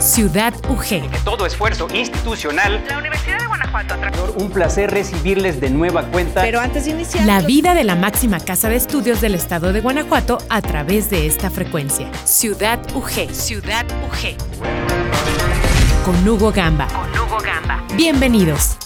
Ciudad UG. todo esfuerzo institucional. La Universidad de Guanajuato. Un placer recibirles de nueva cuenta. Pero antes de iniciar. La vida de la máxima casa de estudios del estado de Guanajuato a través de esta frecuencia. Ciudad UG. Ciudad UG. Con Hugo Gamba. Con Hugo Gamba. Bienvenidos.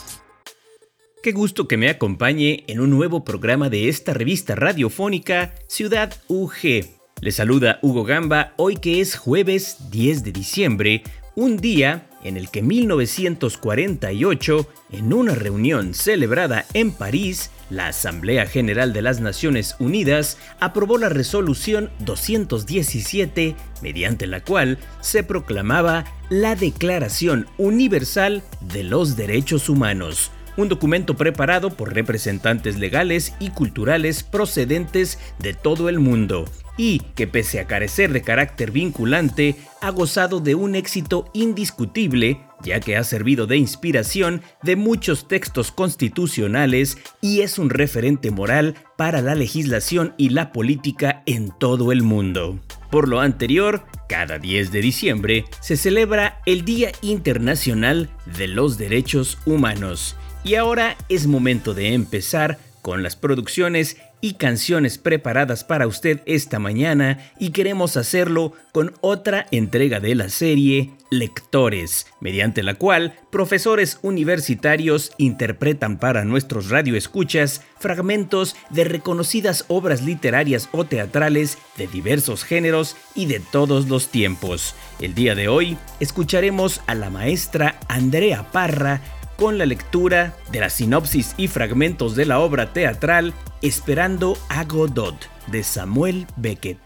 Qué gusto que me acompañe en un nuevo programa de esta revista radiofónica Ciudad UG. Le saluda Hugo Gamba hoy que es jueves 10 de diciembre, un día en el que 1948, en una reunión celebrada en París, la Asamblea General de las Naciones Unidas aprobó la resolución 217, mediante la cual se proclamaba la Declaración Universal de los Derechos Humanos un documento preparado por representantes legales y culturales procedentes de todo el mundo y que pese a carecer de carácter vinculante, ha gozado de un éxito indiscutible, ya que ha servido de inspiración de muchos textos constitucionales y es un referente moral para la legislación y la política en todo el mundo. Por lo anterior, cada 10 de diciembre se celebra el Día Internacional de los Derechos Humanos y ahora es momento de empezar con las producciones y canciones preparadas para usted esta mañana y queremos hacerlo con otra entrega de la serie Lectores, mediante la cual profesores universitarios interpretan para nuestros radioescuchas fragmentos de reconocidas obras literarias o teatrales de diversos géneros y de todos los tiempos. El día de hoy escucharemos a la maestra Andrea Parra con la lectura de la sinopsis y fragmentos de la obra teatral Esperando a Godot de Samuel Beckett.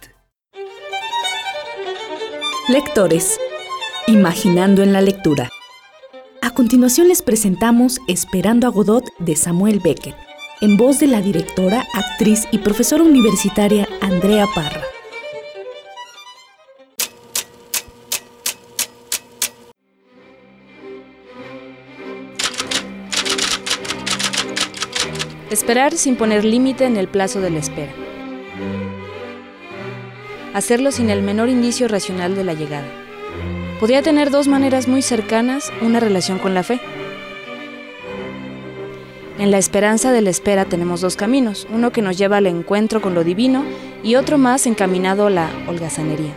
Lectores, imaginando en la lectura. A continuación les presentamos Esperando a Godot de Samuel Beckett, en voz de la directora, actriz y profesora universitaria Andrea Parra. Esperar sin poner límite en el plazo de la espera. Hacerlo sin el menor indicio racional de la llegada. Podría tener dos maneras muy cercanas una relación con la fe. En la esperanza de la espera tenemos dos caminos, uno que nos lleva al encuentro con lo divino y otro más encaminado a la holgazanería.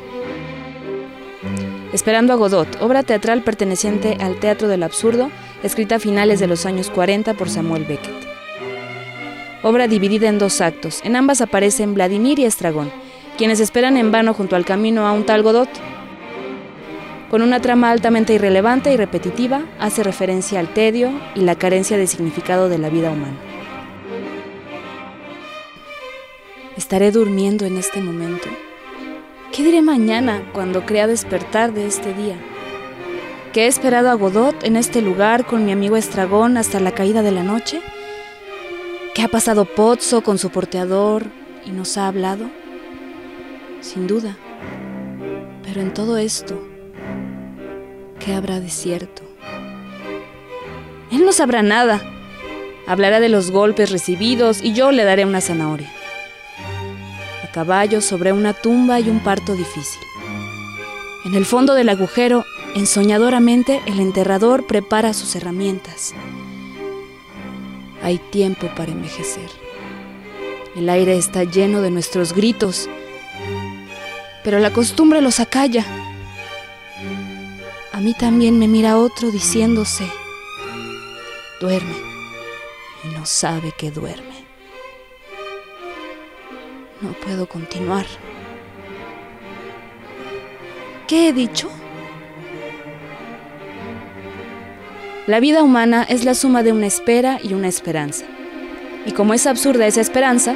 Esperando a Godot, obra teatral perteneciente al Teatro del Absurdo, escrita a finales de los años 40 por Samuel Beckett obra dividida en dos actos. En ambas aparecen Vladimir y Estragón, quienes esperan en vano junto al camino a un tal Godot. Con una trama altamente irrelevante y repetitiva, hace referencia al tedio y la carencia de significado de la vida humana. ¿Estaré durmiendo en este momento? ¿Qué diré mañana cuando crea despertar de este día? ¿Que he esperado a Godot en este lugar con mi amigo Estragón hasta la caída de la noche? ¿Qué ha pasado Pozzo con su porteador y nos ha hablado? Sin duda. Pero en todo esto, ¿qué habrá de cierto? Él no sabrá nada. Hablará de los golpes recibidos y yo le daré una zanahoria. A caballo sobre una tumba y un parto difícil. En el fondo del agujero, ensoñadoramente, el enterrador prepara sus herramientas hay tiempo para envejecer. El aire está lleno de nuestros gritos, pero la costumbre los acalla. A mí también me mira otro diciéndose, duerme, y no sabe que duerme. No puedo continuar. ¿Qué he dicho? La vida humana es la suma de una espera y una esperanza. Y como es absurda esa esperanza,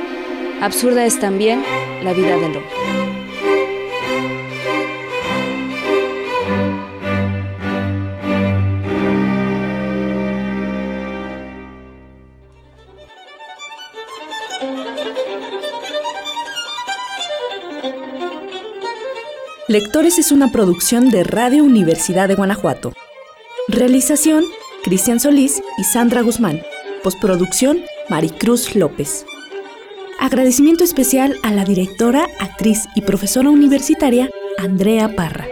absurda es también la vida del hombre. Lectores es una producción de Radio Universidad de Guanajuato. Realización Cristian Solís y Sandra Guzmán. Postproducción, Maricruz López. Agradecimiento especial a la directora, actriz y profesora universitaria Andrea Parra.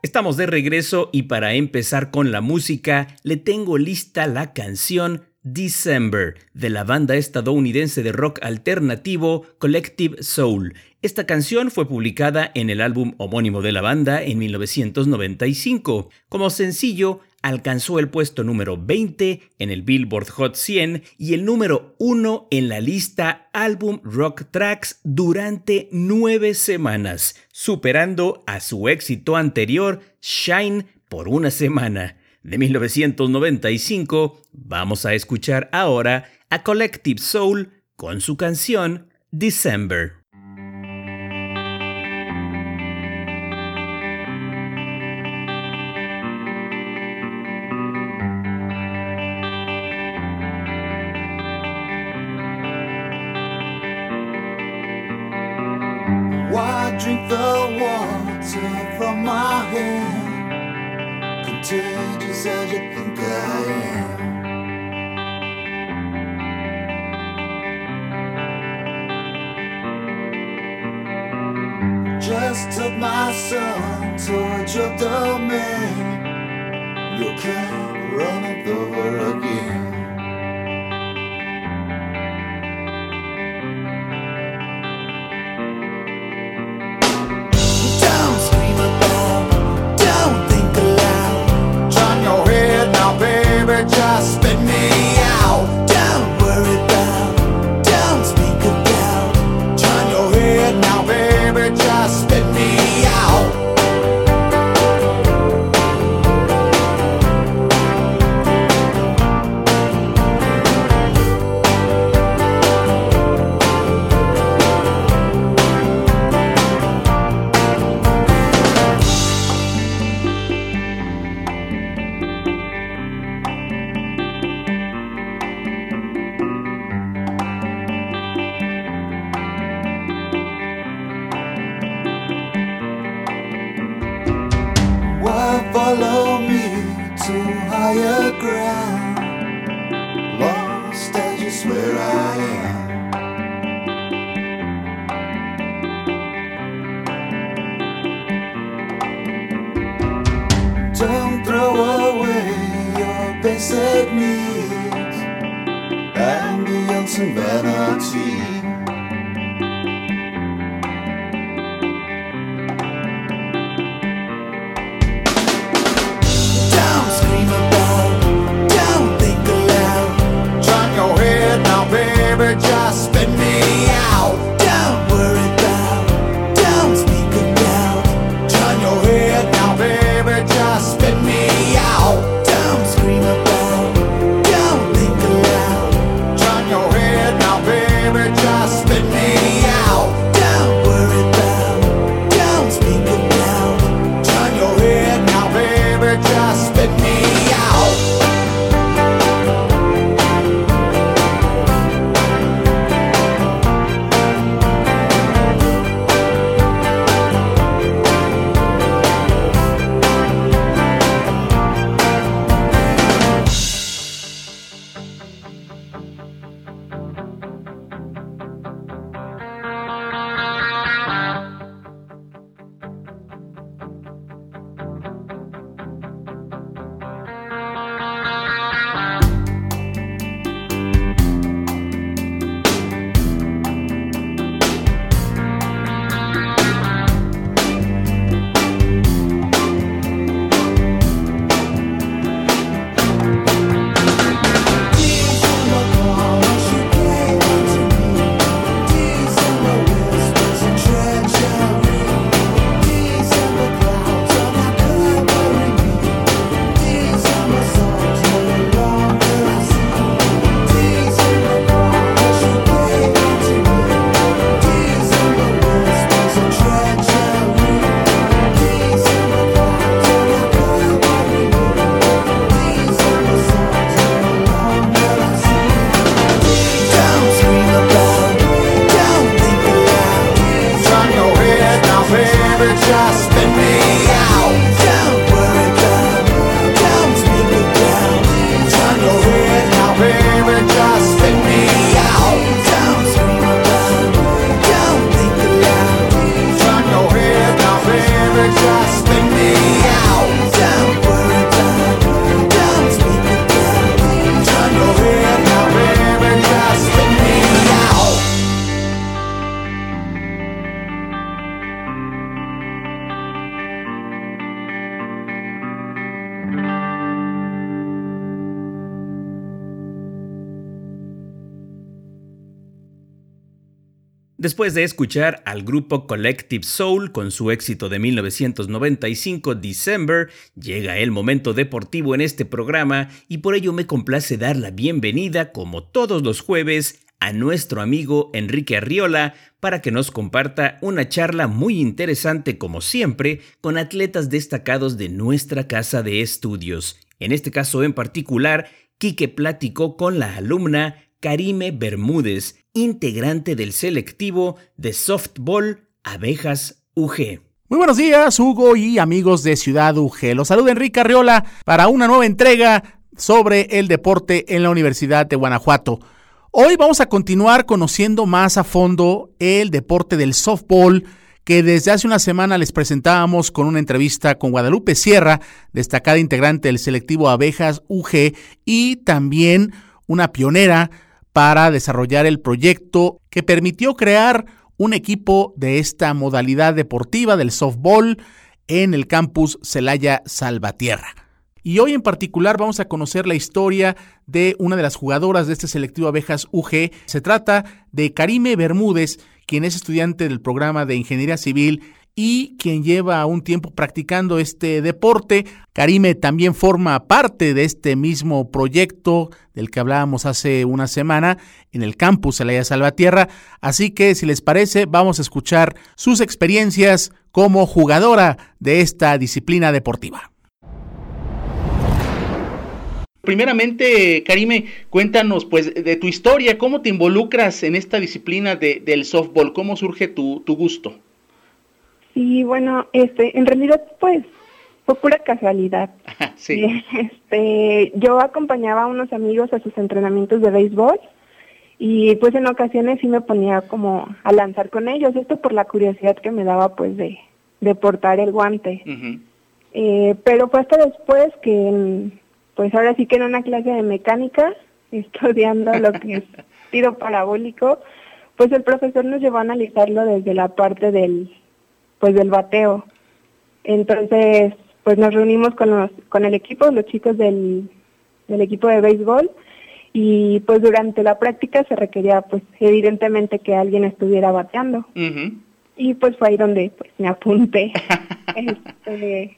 Estamos de regreso y para empezar con la música, le tengo lista la canción December de la banda estadounidense de rock alternativo Collective Soul. Esta canción fue publicada en el álbum homónimo de la banda en 1995. Como sencillo, alcanzó el puesto número 20 en el Billboard Hot 100 y el número 1 en la lista Album Rock Tracks durante nueve semanas, superando a su éxito anterior, Shine, por una semana. De 1995, vamos a escuchar ahora a Collective Soul con su canción December. drink the water from my hand, contagious as you think I am. Just took my son towards your domain. You can't run it over again. Después de escuchar al grupo Collective Soul con su éxito de 1995 December, llega el momento deportivo en este programa y por ello me complace dar la bienvenida, como todos los jueves, a nuestro amigo Enrique Arriola para que nos comparta una charla muy interesante como siempre con atletas destacados de nuestra casa de estudios. En este caso en particular, Quique platicó con la alumna Karime Bermúdez, integrante del selectivo de softball Abejas UG. Muy buenos días, Hugo y amigos de Ciudad UG. Los saluda Enrique Arriola para una nueva entrega sobre el deporte en la Universidad de Guanajuato. Hoy vamos a continuar conociendo más a fondo el deporte del softball que desde hace una semana les presentábamos con una entrevista con Guadalupe Sierra, destacada integrante del selectivo Abejas UG y también una pionera para desarrollar el proyecto que permitió crear un equipo de esta modalidad deportiva del softball en el campus Celaya Salvatierra. Y hoy en particular vamos a conocer la historia de una de las jugadoras de este selectivo Abejas UG. Se trata de Karime Bermúdez, quien es estudiante del programa de Ingeniería Civil y quien lleva un tiempo practicando este deporte. Karime también forma parte de este mismo proyecto del que hablábamos hace una semana en el campus Celaya Salvatierra. Así que si les parece, vamos a escuchar sus experiencias como jugadora de esta disciplina deportiva. Primeramente, Karime, cuéntanos pues de tu historia, cómo te involucras en esta disciplina de, del softball, cómo surge tu, tu gusto. Sí, bueno, este, en realidad, pues, fue pura casualidad. sí. Este, yo acompañaba a unos amigos a sus entrenamientos de béisbol y pues en ocasiones sí me ponía como a lanzar con ellos, esto por la curiosidad que me daba pues de, de portar el guante. eh, pero fue hasta después que, pues ahora sí que en una clase de mecánica, estudiando lo que es tiro parabólico, pues el profesor nos llevó a analizarlo desde la parte del pues del bateo. Entonces, pues nos reunimos con los con el equipo, los chicos del, del equipo de béisbol y pues durante la práctica se requería pues evidentemente que alguien estuviera bateando. Y pues fue ahí donde pues me apunté. este,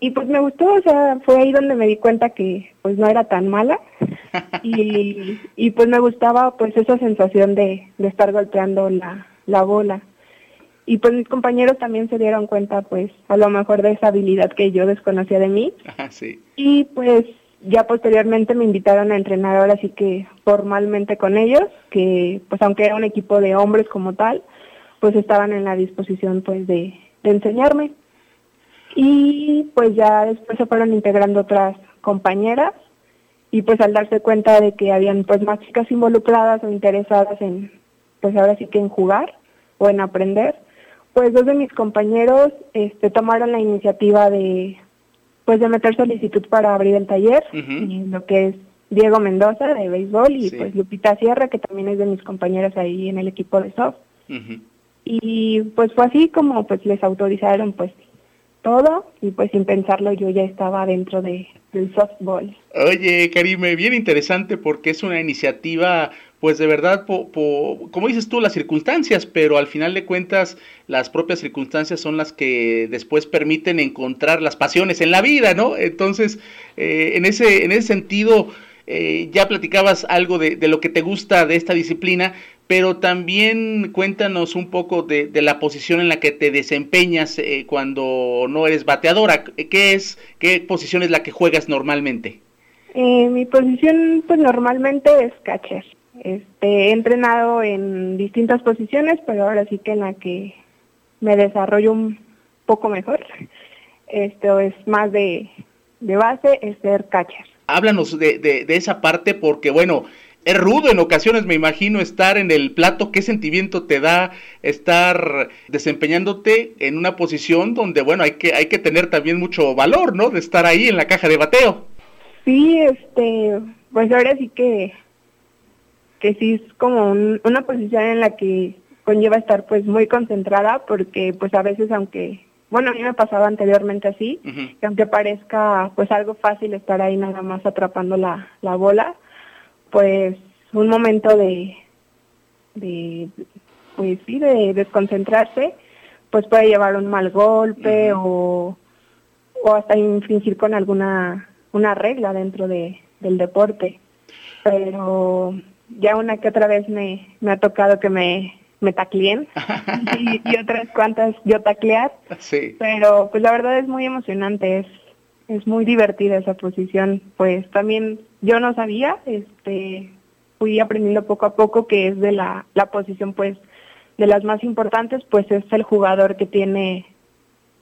y pues me gustó, o sea, fue ahí donde me di cuenta que pues no era tan mala y, y pues me gustaba pues esa sensación de, de estar golpeando la, la bola y pues mis compañeros también se dieron cuenta pues a lo mejor de esa habilidad que yo desconocía de mí sí. y pues ya posteriormente me invitaron a entrenar ahora sí que formalmente con ellos que pues aunque era un equipo de hombres como tal pues estaban en la disposición pues de, de enseñarme y pues ya después se fueron integrando otras compañeras y pues al darse cuenta de que habían pues más chicas involucradas o interesadas en pues ahora sí que en jugar o en aprender pues dos de mis compañeros este, tomaron la iniciativa de pues de meter solicitud para abrir el taller, lo que es Diego Mendoza de béisbol y pues Lupita Sierra, que también es de mis compañeras ahí en el equipo de soft. Y pues fue así como pues les autorizaron pues todo y pues sin pensarlo yo ya estaba dentro de, del softball. Oye, Karime, bien interesante porque es una iniciativa pues de verdad, como dices tú, las circunstancias, pero al final de cuentas las propias circunstancias son las que después permiten encontrar las pasiones en la vida, ¿no? Entonces, eh, en, ese, en ese sentido, eh, ya platicabas algo de, lo que te gusta de esta disciplina, pero también cuéntanos un poco de, la posición en la que te desempeñas eh, cuando no eres bateadora. ¿Qué es, qué posición es la que juegas normalmente? mi posición, pues normalmente es catcher. Este, he entrenado en distintas posiciones, pero ahora sí que en la que me desarrollo un poco mejor, esto es más de, de base, es ser catcher. Háblanos de, de, de esa parte porque, bueno, es rudo en ocasiones, me imagino, estar en el plato. ¿Qué sentimiento te da estar desempeñándote en una posición donde, bueno, hay que, hay que tener también mucho valor, ¿no? De estar ahí en la caja de bateo. Sí, este, pues ahora sí que que sí es como una posición en la que conlleva estar pues muy concentrada porque pues a veces aunque bueno a mí me pasaba anteriormente así que aunque parezca pues algo fácil estar ahí nada más atrapando la, la bola pues un momento de, de pues sí, de desconcentrarse, pues puede llevar un mal golpe o, o hasta infringir con alguna una regla dentro de, del deporte. Pero ya una que otra vez me, me ha tocado que me, me tacleen y, y otras cuantas yo taclear. Sí. Pero pues la verdad es muy emocionante, es, es muy divertida esa posición. Pues también yo no sabía, este, fui aprendiendo poco a poco que es de la, la posición pues de las más importantes, pues es el jugador que tiene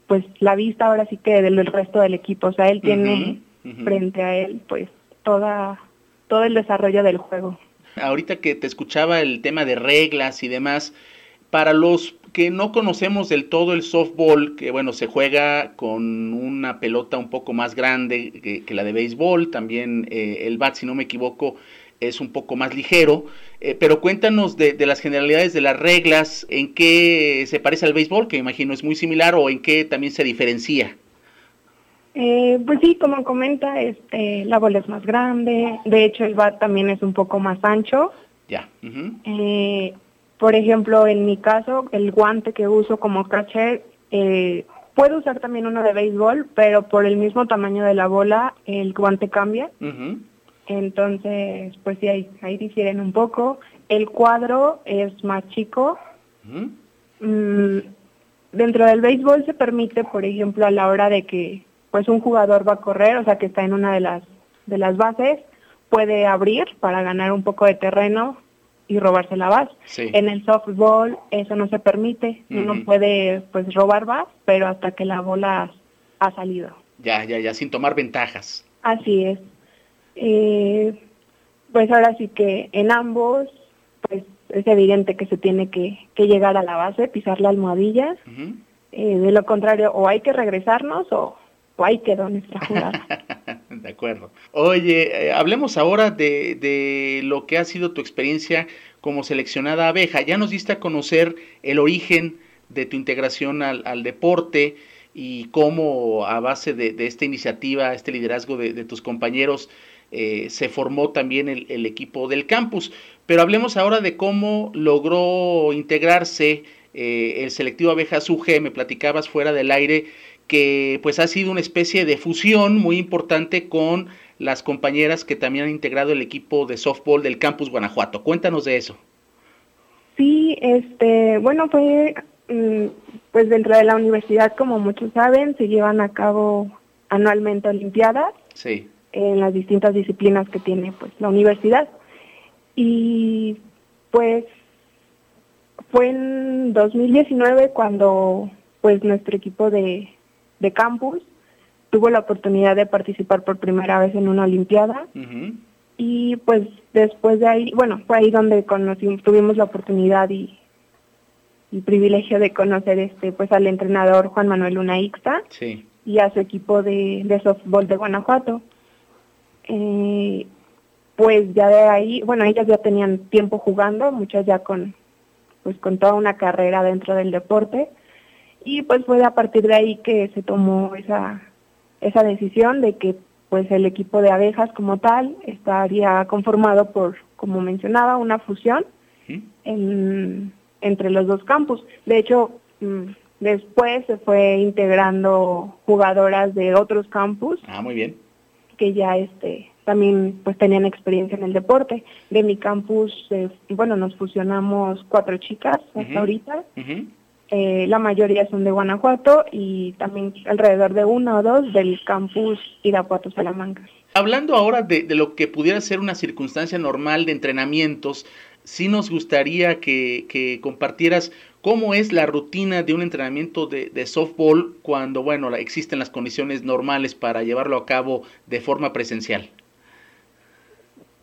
pues la vista ahora sí que del resto del equipo, o sea, él tiene frente a él pues toda todo el desarrollo del juego. Ahorita que te escuchaba el tema de reglas y demás, para los que no conocemos del todo el softball, que bueno, se juega con una pelota un poco más grande que, la de béisbol, también eh, el bat, si no me equivoco, es un poco más ligero, eh, pero cuéntanos de, de las generalidades de las reglas, en qué se parece al béisbol, que me imagino es muy similar, o en qué también se diferencia. Eh, pues sí, como comenta, este, la bola es más grande, de hecho el bat también es un poco más ancho. Ya. Eh, por ejemplo, en mi caso, el guante que uso como catcher, eh, puedo usar también uno de béisbol, pero por el mismo tamaño de la bola, el guante cambia. Entonces, pues sí, ahí, ahí difieren un poco. El cuadro es más chico. Mm, dentro del béisbol se permite, por ejemplo, a la hora de que pues un jugador va a correr, o sea, que está en una de las de las bases, puede abrir para ganar un poco de terreno y robarse la base. Sí. En el softball eso no se permite, Ujú. uno puede pues robar base, pero hasta que la bola ha salido. Ya, ya, ya, sin tomar ventajas. Así es. Eh, pues ahora sí que en ambos, pues es evidente que se tiene que, que llegar a la base, pisar la almohadilla. Eh, de lo contrario, o hay que regresarnos o ahí quedó nuestra. De acuerdo. Oye, eh, hablemos ahora de, de lo que ha sido tu experiencia como seleccionada abeja. Ya nos diste a conocer el origen de tu integración al, al deporte y cómo a base de, de esta iniciativa, este liderazgo de, de tus compañeros, eh, se formó también el, el equipo del campus. Pero hablemos ahora de cómo logró integrarse eh, el selectivo abejas UG. Me platicabas fuera del aire que pues ha sido una especie de fusión muy importante con las compañeras que también han integrado el equipo de softball del campus Guanajuato. Cuéntanos de eso. Sí, este, bueno, fue mm, pues dentro de la universidad, como muchos saben, se llevan a cabo anualmente olimpiadas Sí. en las distintas disciplinas que tiene pues la universidad. Y pues fue en 2019 cuando pues nuestro equipo de, de campus tuvo la oportunidad de participar por primera vez en una olimpiada y pues después de ahí, bueno, fue ahí donde conocimos, tuvimos la oportunidad y, y privilegio de conocer este pues al entrenador Juan Manuel Luna Ixta Sí. y a su equipo de, de softball de Guanajuato. Eh, pues ya de ahí, bueno, ellas ya tenían tiempo jugando, muchas ya con pues con toda una carrera dentro del deporte y pues fue a partir de ahí que se tomó esa esa decisión de que pues el equipo de abejas como tal estaría conformado por como mencionaba una fusión en- entre los dos campus. De hecho, mm, después se fue integrando jugadoras de otros campus Ah, muy bien. que ya este también pues tenían experiencia en el deporte. De mi campus, eh, bueno, nos fusionamos cuatro chicas hasta ahorita. Eh, la mayoría son de Guanajuato y también alrededor de uno o dos del campus Irapuato Salamanca. Hablando ahora de, de lo que pudiera ser una circunstancia normal de entrenamientos, sí nos gustaría que, que compartieras cómo es la rutina de un entrenamiento de, de softball cuando, bueno, existen las condiciones normales para llevarlo a cabo de forma presencial.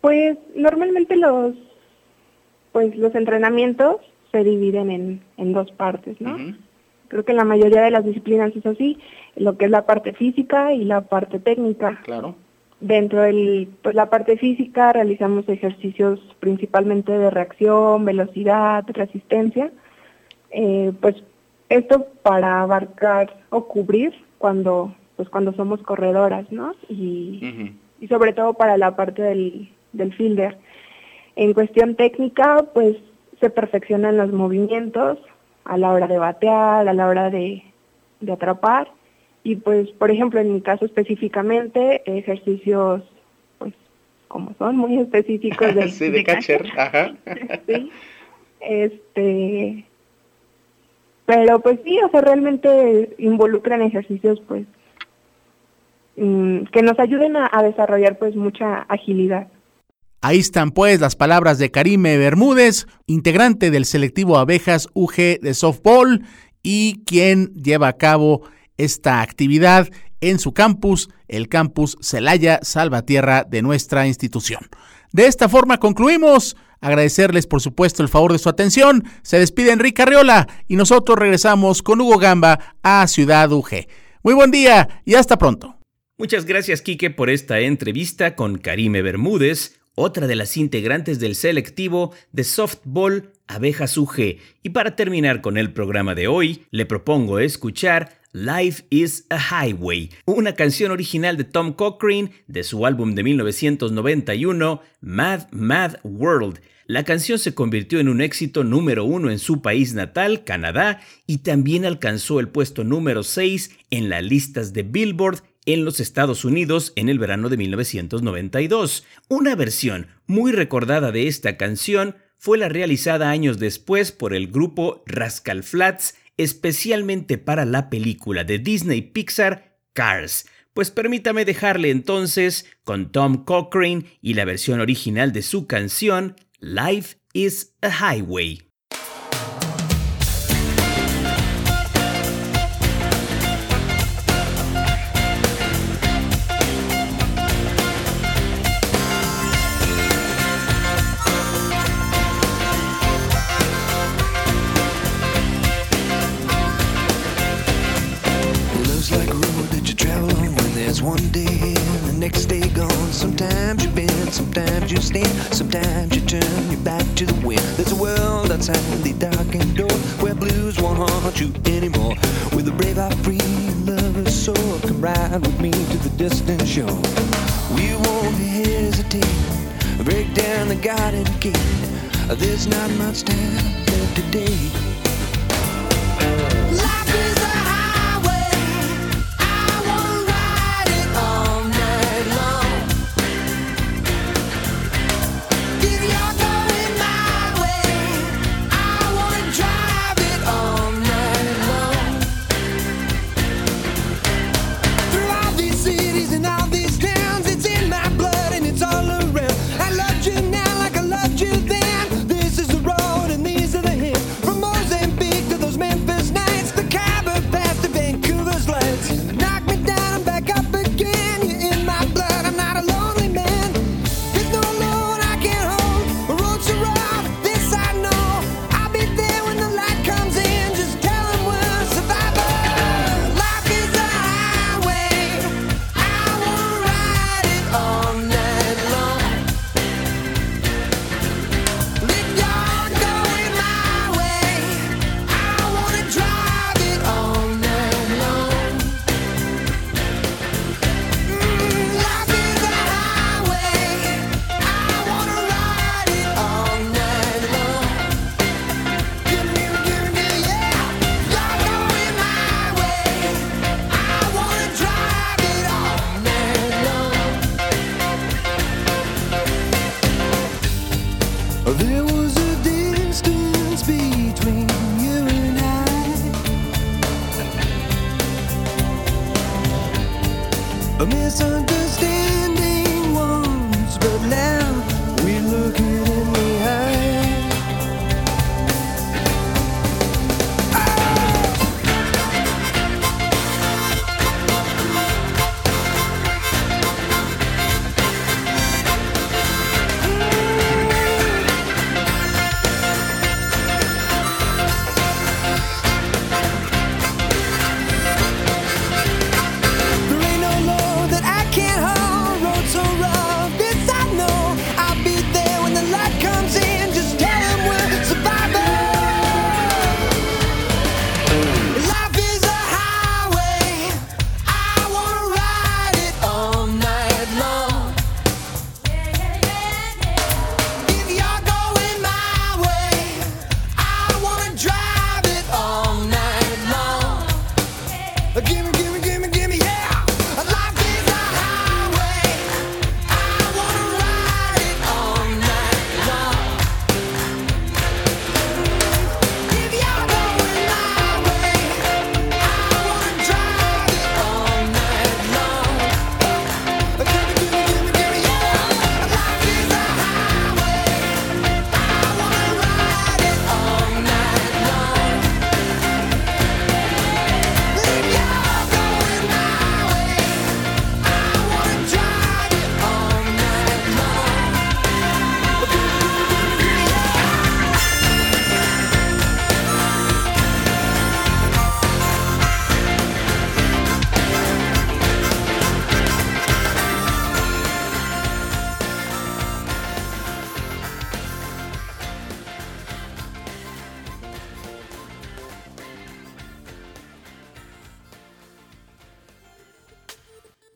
Pues normalmente los pues los entrenamientos se dividen en, en dos partes, ¿no? Creo que en la mayoría de las disciplinas es así, lo que es la parte física y la parte técnica. Claro. Dentro de pues, la parte física realizamos ejercicios principalmente de reacción, velocidad, resistencia. Eh, pues esto para abarcar o cubrir cuando pues cuando somos corredoras, ¿no? Y, y sobre todo para la parte del, del fielder. En cuestión técnica, pues se perfeccionan los movimientos a la hora de batear, a la hora de, de atrapar. Y pues, por ejemplo, en mi caso específicamente, ejercicios, pues, como son, muy específicos de, sí, de, catcher. Ajá. sí. Este, pero pues sí, o sea, realmente involucran ejercicios, pues, mm, que nos ayuden a, a desarrollar, pues, mucha agilidad. Ahí están pues las palabras de Karime Bermúdez, integrante del selectivo Abejas UG de softball y quien lleva a cabo esta actividad en su campus, el campus Celaya Salvatierra de nuestra institución. De esta forma concluimos. Agradecerles por supuesto el favor de su atención. Se despide Enrique Arriola y nosotros regresamos con Hugo Gamba a Ciudad UG. Muy buen día y hasta pronto. Muchas gracias Quique por esta entrevista con Karime Bermúdez, otra de las integrantes del selectivo de softball Abejas UG. Y para terminar con el programa de hoy, le propongo escuchar Life is a Highway, una canción original de Tom Cochrane de su álbum de 1991, Mad Mad World. La canción se convirtió en un éxito número uno en su país natal, Canadá, y también alcanzó el puesto número 6 en las listas de Billboard en los Estados Unidos en el verano de 1992. Una versión muy recordada de esta canción fue la realizada años después por el grupo Rascal Flats, especialmente para la película de Disney Pixar Cars. Pues permítame dejarle entonces con Tom Cochrane y la versión original de su canción Life is a Highway. Ride with me to the distant shore. We won't hesitate, break down the garden gate. There's not much time left today.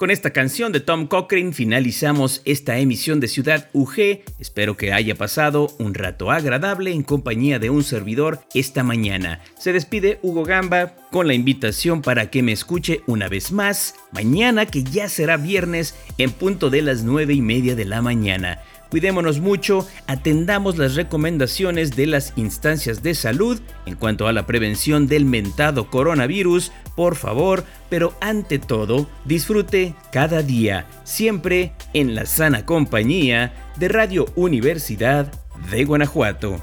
Con esta canción de Tom Cochrane finalizamos esta emisión de Ciudad UG. Espero que haya pasado un rato agradable en compañía de un servidor esta mañana. Se despide Hugo Gamba con la invitación para que me escuche una vez más mañana que ya será viernes en punto de las nueve y media de la mañana. Cuidémonos mucho, atendamos las recomendaciones de las instancias de salud en cuanto a la prevención del mentado coronavirus, por favor, pero ante todo, disfrute cada día, siempre en la sana compañía de Radio Universidad de Guanajuato.